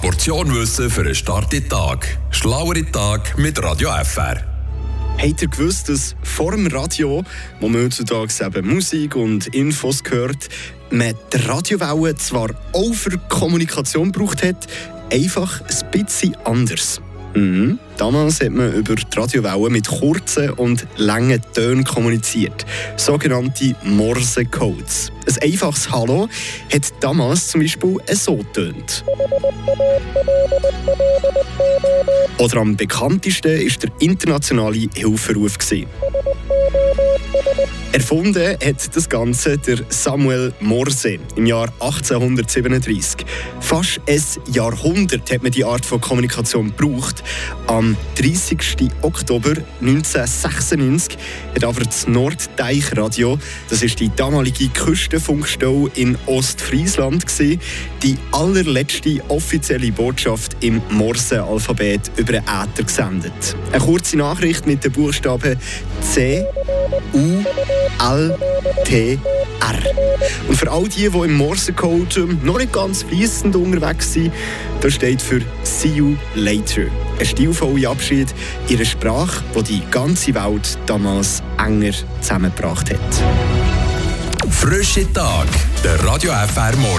Portion Wissen für einen starken Tag. Schlauere Tag mit Radio FR. Habt ihr gewusst, dass vor dem Radio, wo man heutzutage eben Musik und Infos hört, man die Radiowellen zwar auch für Kommunikation gebraucht hat, einfach ein bisschen anders? Mhm. Damals hat man über die Radiowellen mit kurzen und langen Tönen kommuniziert, sogenannte Morse-Codes. Ein einfaches Hallo hat damals zum Beispiel so tönt. Oder am bekanntesten war der internationale Hilferuf. Erfunden hat das Ganze der Samuel Morse im Jahr 1837. Fast ein Jahrhundert hat man die Art von Kommunikation gebraucht. Am 30. Oktober 1996 hat aber das Norddeichradio, das ist die damalige Küstenfunkstelle in Ostfriesland, die allerletzte offizielle Botschaft im Morse-Alphabet über den Äther gesendet. Eine kurze Nachricht mit den Buchstaben C, U, L, T, R. Und für all die, die im Morsecode noch nicht ganz fließend unterwegs sind, da steht für See you later. Ein stilvoller Abschied in einer Sprache, die die ganze Welt damals enger zusammengebracht hat. Frische Tag, der Radio FR Morgen.